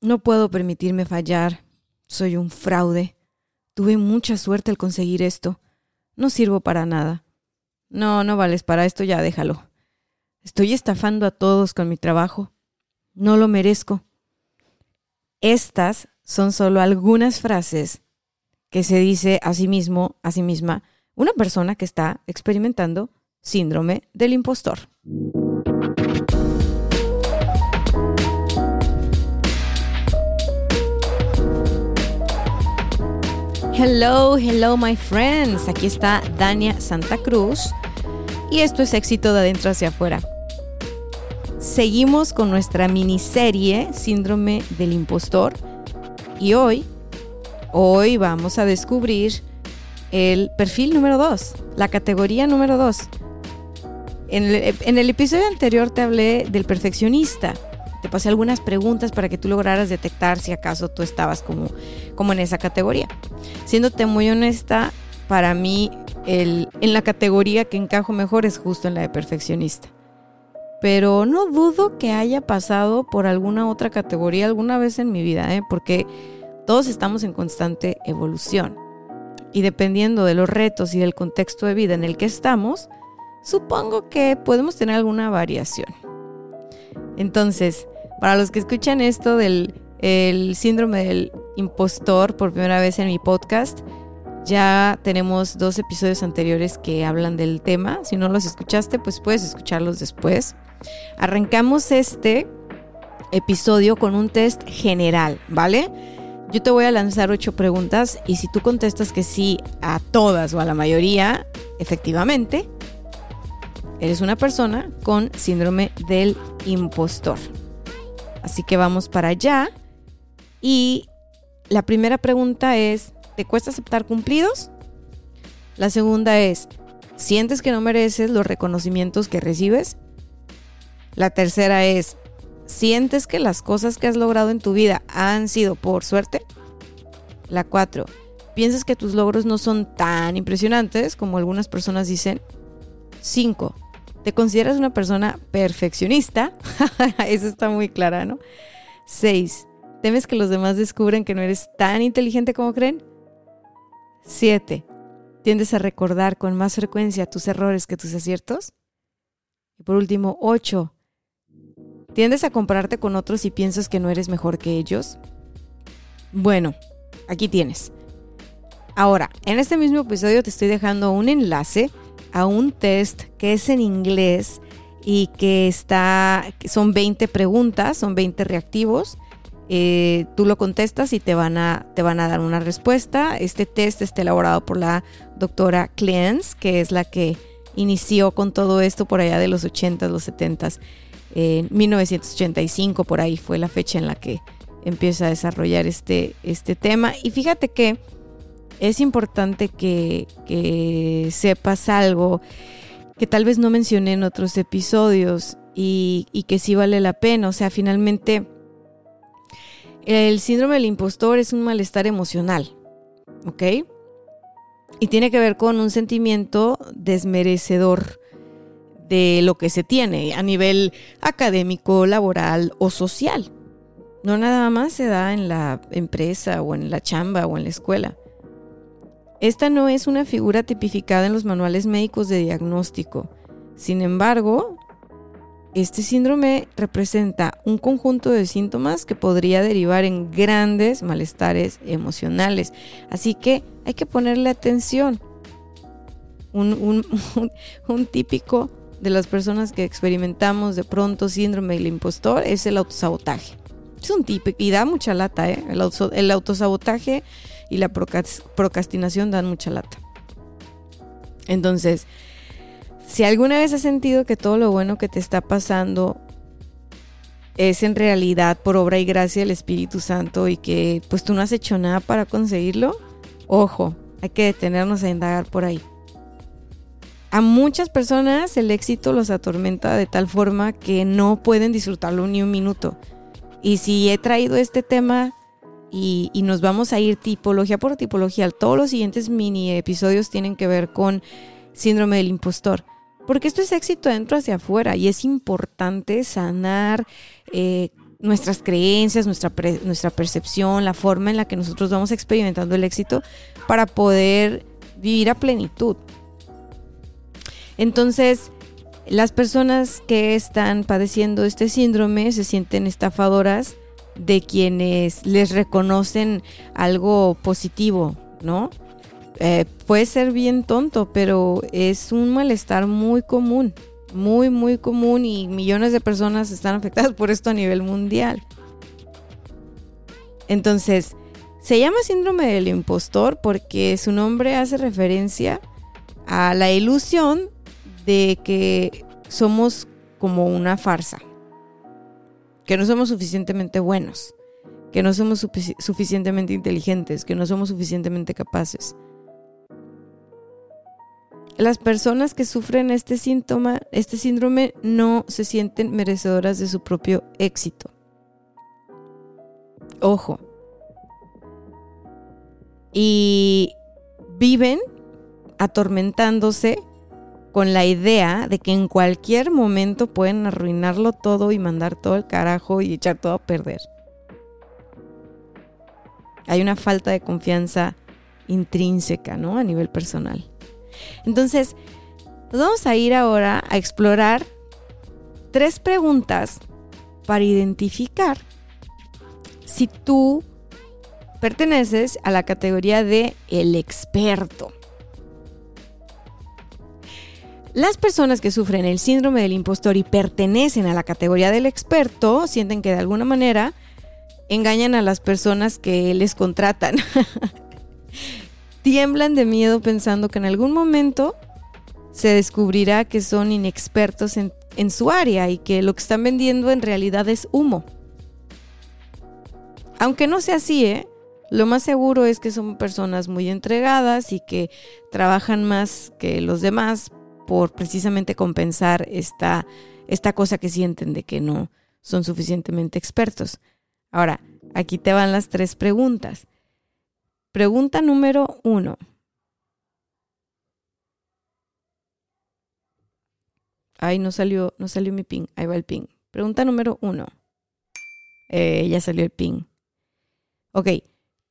No puedo permitirme fallar. Soy un fraude. Tuve mucha suerte al conseguir esto. No sirvo para nada. No, no vales para esto, ya déjalo. Estoy estafando a todos con mi trabajo. No lo merezco. Estas son solo algunas frases que se dice a sí mismo, a sí misma, una persona que está experimentando síndrome del impostor. Hello, hello my friends. Aquí está Dania Santa Cruz y esto es éxito de adentro hacia afuera. Seguimos con nuestra miniserie Síndrome del Impostor y hoy, hoy vamos a descubrir el perfil número 2, la categoría número 2. En en el episodio anterior te hablé del perfeccionista te pasé algunas preguntas para que tú lograras detectar si acaso tú estabas como, como en esa categoría. Siéndote muy honesta, para mí el, en la categoría que encajo mejor es justo en la de perfeccionista. Pero no dudo que haya pasado por alguna otra categoría alguna vez en mi vida, ¿eh? porque todos estamos en constante evolución. Y dependiendo de los retos y del contexto de vida en el que estamos, supongo que podemos tener alguna variación. Entonces, para los que escuchan esto del síndrome del impostor por primera vez en mi podcast, ya tenemos dos episodios anteriores que hablan del tema. Si no los escuchaste, pues puedes escucharlos después. Arrancamos este episodio con un test general, ¿vale? Yo te voy a lanzar ocho preguntas y si tú contestas que sí a todas o a la mayoría, efectivamente, eres una persona con síndrome del impostor. Así que vamos para allá. Y la primera pregunta es, ¿te cuesta aceptar cumplidos? La segunda es, ¿sientes que no mereces los reconocimientos que recibes? La tercera es, ¿sientes que las cosas que has logrado en tu vida han sido por suerte? La cuatro, ¿piensas que tus logros no son tan impresionantes como algunas personas dicen? Cinco, ¿Te consideras una persona perfeccionista? Eso está muy clara, ¿no? 6. ¿Temes que los demás descubran que no eres tan inteligente como creen? 7. ¿Tiendes a recordar con más frecuencia tus errores que tus aciertos? Y por último, 8. ¿Tiendes a compararte con otros y piensas que no eres mejor que ellos? Bueno, aquí tienes. Ahora, en este mismo episodio te estoy dejando un enlace a un test que es en inglés y que está, son 20 preguntas, son 20 reactivos. Eh, tú lo contestas y te van, a, te van a dar una respuesta. Este test está elaborado por la doctora Cleance, que es la que inició con todo esto por allá de los 80s, los 70s. En 1985 por ahí fue la fecha en la que empieza a desarrollar este, este tema. Y fíjate que es importante que, sepas algo que tal vez no mencioné en otros episodios y, y, que sí vale la pena. O sea, finalmente el síndrome del impostor es un malestar emocional, ¿ok? Y tiene que ver con un sentimiento desmerecedor de lo que se tiene a nivel académico, laboral o social. No nada más se da en la empresa o en la chamba o en la escuela. Esta no es una figura tipificada en los manuales médicos de diagnóstico. Sin embargo, este síndrome representa un conjunto de síntomas que podría derivar en grandes malestares emocionales. Así que hay que ponerle atención. Un, típico de las personas que experimentamos de pronto síndrome del impostor es el autosabotaje. Es un típico y da mucha lata, ¿eh? El, el autosabotaje y la procrastinación dan mucha lata. Entonces, si alguna vez has sentido que todo lo bueno que te está pasando es en realidad por obra y gracia del Espíritu Santo y que pues tú no has hecho nada para conseguirlo, ojo, hay que detenernos a indagar por ahí. A muchas personas el éxito los atormenta de tal forma que no pueden disfrutarlo ni un minuto. Y si he traído este tema y, nos vamos a ir tipología por tipología, todos los siguientes mini episodios tienen que ver con síndrome del impostor. Porque esto es éxito dentro hacia afuera y es importante sanar eh, nuestras creencias, nuestra, nuestra percepción, la forma en la que nosotros vamos experimentando el éxito para poder vivir a plenitud. Entonces, las personas que están padeciendo este síndrome se sienten estafadoras de quienes les reconocen algo positivo, ¿no? Eh, puede ser bien tonto, pero es un malestar muy común, muy, muy común y millones de personas están afectadas por esto a nivel mundial. Entonces, se llama síndrome del impostor porque su nombre hace referencia a la ilusión de que somos como una farsa, que no somos suficientemente buenos, que no somos suficientemente inteligentes, que no somos suficientemente capaces las personas que sufren este síntoma, este síndrome, no se sienten merecedoras de su propio éxito. Ojo. Y viven atormentándose con la idea de que en cualquier momento pueden arruinarlo todo y mandar todo el carajo y echar todo a perder. Hay una falta de confianza intrínseca, ¿no? A nivel personal. Entonces, vamos a ir ahora a explorar tres preguntas para identificar si tú perteneces a la categoría de el experto. Las personas que sufren el síndrome del impostor y pertenecen a la categoría del experto sienten que de alguna manera engañan a las personas que les contratan. tiemblan de miedo pensando que en algún momento se descubrirá que son inexpertos en, su área y que lo que están vendiendo en realidad es humo. Aunque no sea así, ¿eh? lo más seguro es que son personas muy entregadas y que trabajan más que los demás por precisamente compensar esta, esta cosa que sienten de que no son suficientemente expertos. Ahora, aquí te van las tres preguntas. Pregunta número uno. Ay, no salió, no salió mi ping. Ahí va el ping. Pregunta número uno. Eh, ya salió el ping. Ok.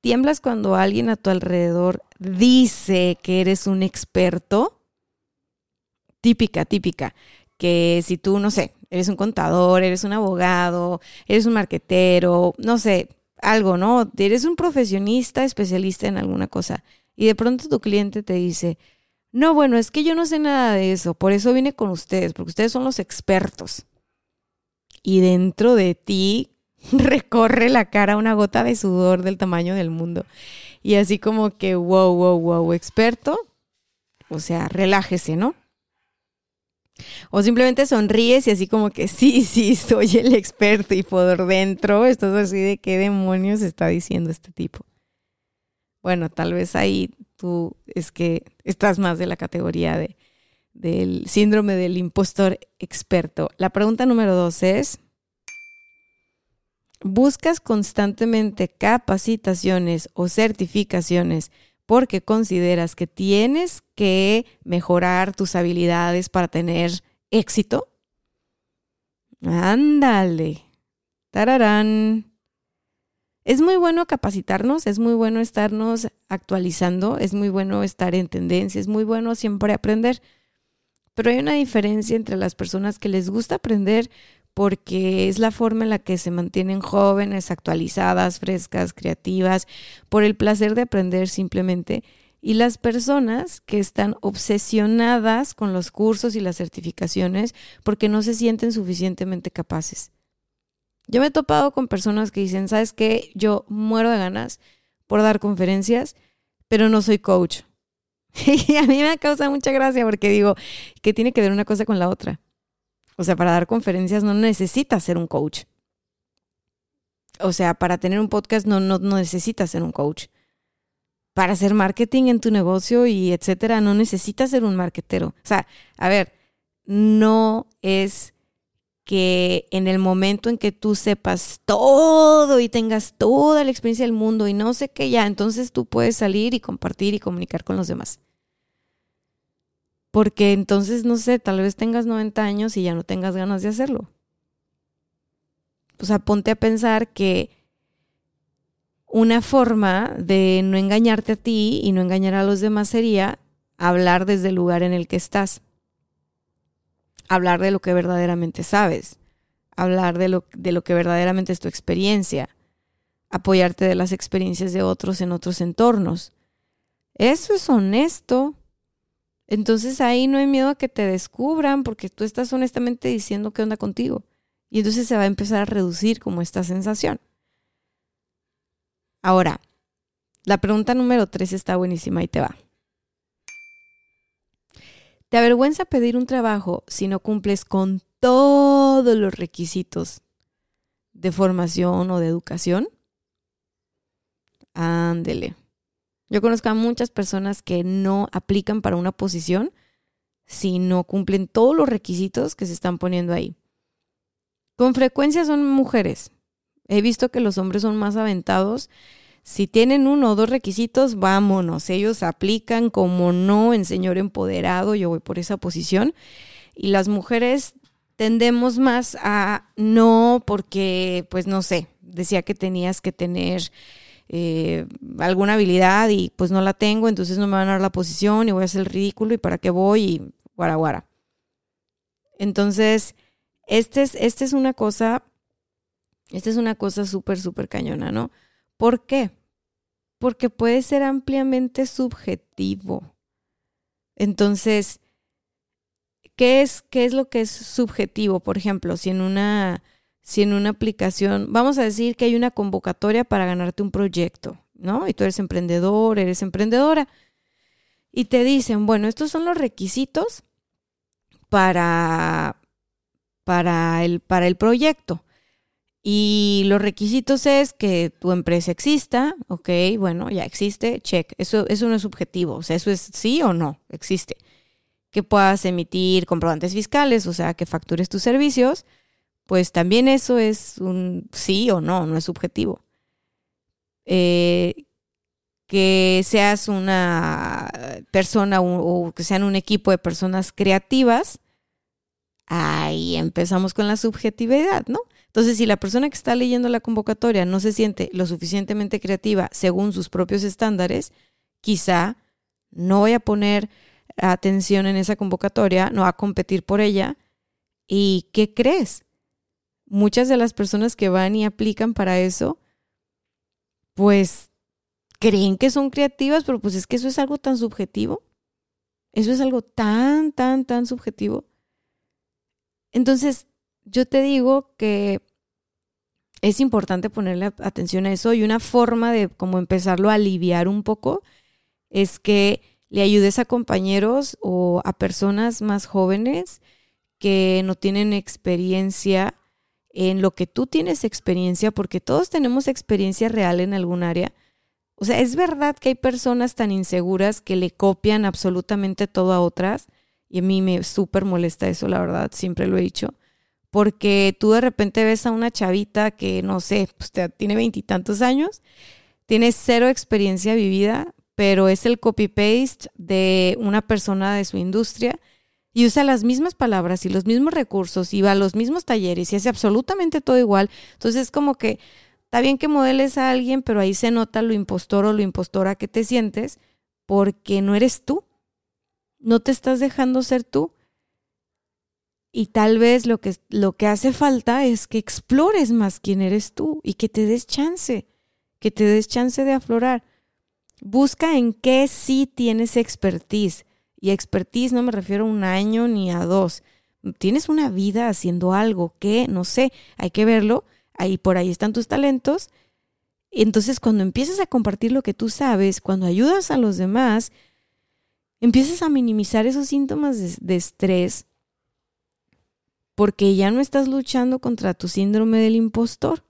¿Tiemblas cuando alguien a tu alrededor dice que eres un experto? Típica, típica. Que si tú, no sé, eres un contador, eres un abogado, eres un marquetero, no sé, algo, ¿no? Eres un profesionista especialista en alguna cosa y de pronto tu cliente te dice, no, bueno, es que yo no sé nada de eso, por eso vine con ustedes, porque ustedes son los expertos. Y dentro de ti recorre la cara una gota de sudor del tamaño del mundo. Y así como que, wow, wow, wow, experto. O sea, relájese, ¿no? O simplemente sonríes y así como que sí, sí, soy el experto y por dentro estás así de qué demonios está diciendo este tipo. Bueno, tal vez ahí tú es que estás más de la categoría de, del síndrome del impostor experto. La pregunta número dos es, ¿buscas constantemente capacitaciones o certificaciones porque consideras que tienes que mejorar tus habilidades para tener éxito? Ándale. Tararán. Es muy bueno capacitarnos, es muy bueno estarnos actualizando, es muy bueno estar en tendencia, es muy bueno siempre aprender. Pero hay una diferencia entre las personas que les gusta aprender porque es la forma en la que se mantienen jóvenes, actualizadas, frescas, creativas, por el placer de aprender simplemente, y las personas que están obsesionadas con los cursos y las certificaciones porque no se sienten suficientemente capaces. Yo me he topado con personas que dicen, ¿sabes qué? Yo muero de ganas por dar conferencias, pero no soy coach. Y a mí me causa mucha gracia porque digo, que tiene que ver una cosa con la otra. O sea, para dar conferencias no necesitas ser un coach. O sea, para tener un podcast no, no, no necesitas ser un coach. Para hacer marketing en tu negocio y etcétera, no necesitas ser un marketero. O sea, a ver, no es que en el momento en que tú sepas todo y tengas toda la experiencia del mundo y no sé qué ya, entonces tú puedes salir y compartir y comunicar con los demás. Porque entonces, no sé, tal vez tengas 90 años y ya no tengas ganas de hacerlo. O sea, ponte a pensar que una forma de no engañarte a ti y no engañar a los demás sería hablar desde el lugar en el que estás. Hablar de lo que verdaderamente sabes. Hablar de lo, de lo que verdaderamente es tu experiencia. Apoyarte de las experiencias de otros en otros entornos. Eso es honesto. Entonces ahí no hay miedo a que te descubran porque tú estás honestamente diciendo qué onda contigo. Y entonces se va a empezar a reducir como esta sensación. Ahora, la pregunta número tres está buenísima y te va. ¿Te avergüenza pedir un trabajo si no cumples con todos los requisitos de formación o de educación? Ándele. Yo conozco a muchas personas que no aplican para una posición si no cumplen todos los requisitos que se están poniendo ahí. Con frecuencia son mujeres. He visto que los hombres son más aventados. Si tienen uno o dos requisitos, vámonos. Ellos aplican como no en señor empoderado. Yo voy por esa posición. Y las mujeres tendemos más a no porque, pues no sé, decía que tenías que tener eh, alguna habilidad y pues no la tengo, entonces no me van a dar la posición y voy a hacer el ridículo y para qué voy y guara. Entonces, este es, este es una cosa, esta es una cosa súper, súper cañona, ¿no? ¿Por qué? Porque puede ser ampliamente subjetivo. Entonces, ¿qué es, qué es lo que es subjetivo? Por ejemplo, si en una si en una aplicación, vamos a decir que hay una convocatoria para ganarte un proyecto, ¿no? Y tú eres emprendedor, eres emprendedora, y te dicen, bueno, estos son los requisitos para, para, el, para el proyecto. Y los requisitos es que tu empresa exista, ok, bueno, ya existe, check. Eso, eso no es subjetivo, o sea, eso es sí o no, existe. Que puedas emitir comprobantes fiscales, o sea, que factures tus servicios, pues también eso es un sí o no, no es subjetivo. Eh, que seas una persona o, que sean un equipo de personas creativas, ahí empezamos con la subjetividad, ¿no? Entonces, si la persona que está leyendo la convocatoria no se siente lo suficientemente creativa según sus propios estándares, quizá no voy a poner atención en esa convocatoria, no va a competir por ella. ¿Y qué crees? Muchas de las personas que van y aplican para eso, pues creen que son creativas, pero pues es que eso es algo tan subjetivo. Eso es algo tan, tan, tan subjetivo. Entonces, yo te digo que es importante ponerle atención a eso y una forma de como empezarlo a aliviar un poco es que le ayudes a compañeros o a personas más jóvenes que no tienen experiencia en lo que tú tienes experiencia, porque todos tenemos experiencia real en algún área. O sea, es verdad que hay personas tan inseguras que le copian absolutamente todo a otras, y a mí me súper molesta eso, la verdad, siempre lo he dicho, porque tú de repente ves a una chavita que, no sé, pues tiene veintitantos años, tiene cero experiencia vivida, pero es el copy-paste de una persona de su industria y usa las mismas palabras y los mismos recursos y va a los mismos talleres y hace absolutamente todo igual. Entonces es como que está bien que modeles a alguien, pero ahí se nota lo impostor o lo impostora que te sientes porque no eres tú. No te estás dejando ser tú. Y tal vez lo que, lo que hace falta es que explores más quién eres tú y que te des chance, que te des chance de aflorar. Busca en qué sí tienes expertise y expertise no me refiero a un año ni a dos. Tienes una vida haciendo algo que, no sé, hay que verlo. Ahí por ahí están tus talentos. Entonces, cuando empiezas a compartir lo que tú sabes, cuando ayudas a los demás, empiezas a minimizar esos síntomas de, de estrés porque ya no estás luchando contra tu síndrome del impostor.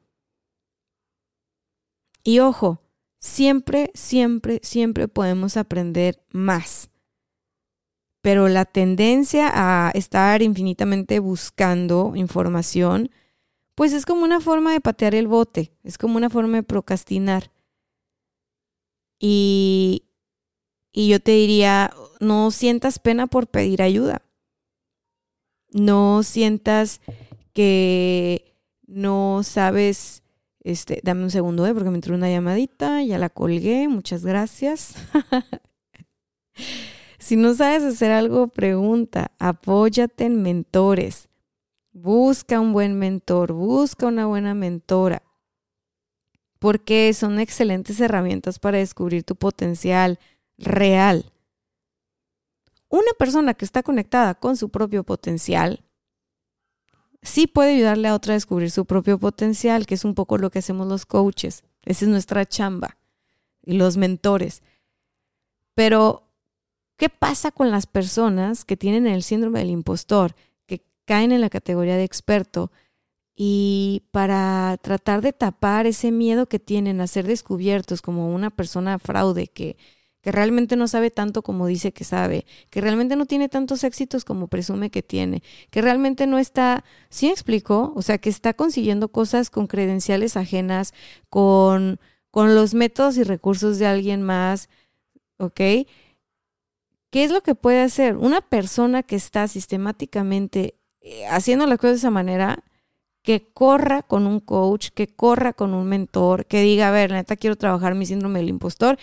Y ojo, siempre, siempre, siempre podemos aprender más. Pero la tendencia a estar infinitamente buscando información, pues es como una forma de patear el bote, es como una forma de procrastinar. Y, y yo te diría, no sientas pena por pedir ayuda. No sientas que no sabes, este, dame un segundo, ¿eh? porque me entró una llamadita, ya la colgué, muchas gracias. si no sabes hacer algo, pregunta, apóyate en mentores, busca un buen mentor, busca una buena mentora, porque son excelentes herramientas para descubrir tu potencial real. Una persona que está conectada con su propio potencial sí puede ayudarle a otra a descubrir su propio potencial, que es un poco lo que hacemos los coaches. Esa es nuestra chamba y los mentores. Pero, ¿qué pasa con las personas que tienen el síndrome del impostor, que caen en la categoría de experto y para tratar de tapar ese miedo que tienen a ser descubiertos como una persona fraude que que realmente no sabe tanto como dice que sabe, que realmente no tiene tantos éxitos como presume que tiene, que realmente no está, ¿sí explicó? O sea, que está consiguiendo cosas con credenciales ajenas, con, con los métodos y recursos de alguien más, ¿ok? ¿Qué es lo que puede hacer? Una persona que está sistemáticamente eh, haciendo las cosas de esa manera, que corra con un coach, que corra con un mentor, que diga, a ver, neta, quiero trabajar mi síndrome del impostor,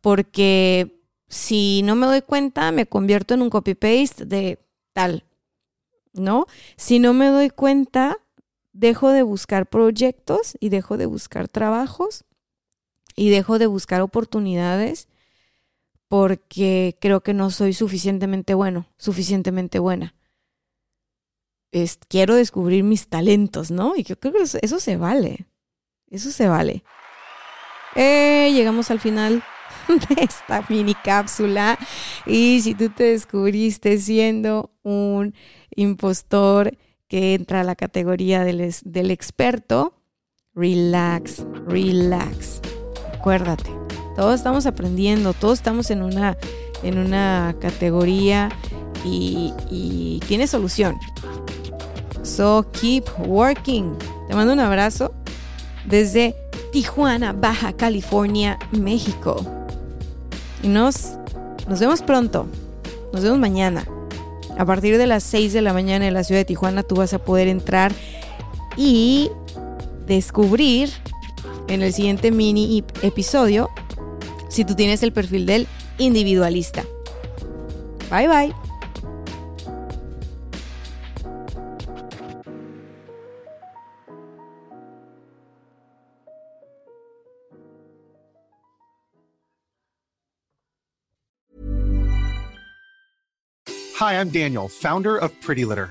porque si no me doy cuenta, me convierto en un copy-paste de tal, ¿no? Si no me doy cuenta, dejo de buscar proyectos y dejo de buscar trabajos y dejo de buscar oportunidades porque creo que no soy suficientemente bueno, suficientemente buena. quiero descubrir mis talentos, ¿no? Y yo creo que eso, se vale. Eso se vale. Eh, llegamos al final de esta mini cápsula. Y si tú te descubriste siendo un impostor que entra a la categoría del, del experto, relax, relax. Acuérdate, todos estamos aprendiendo, todos estamos en una, en una categoría y, tiene solución. So keep working. Te mando un abrazo desde Tijuana, Baja California, México. Y nos, nos vemos pronto. Nos vemos mañana. A partir de las 6 de la mañana en la ciudad de Tijuana tú vas a poder entrar y descubrir en el siguiente mini episodio si tú tienes el perfil del individualista. Bye bye. Hi, I'm Daniel, founder of Pretty Litter.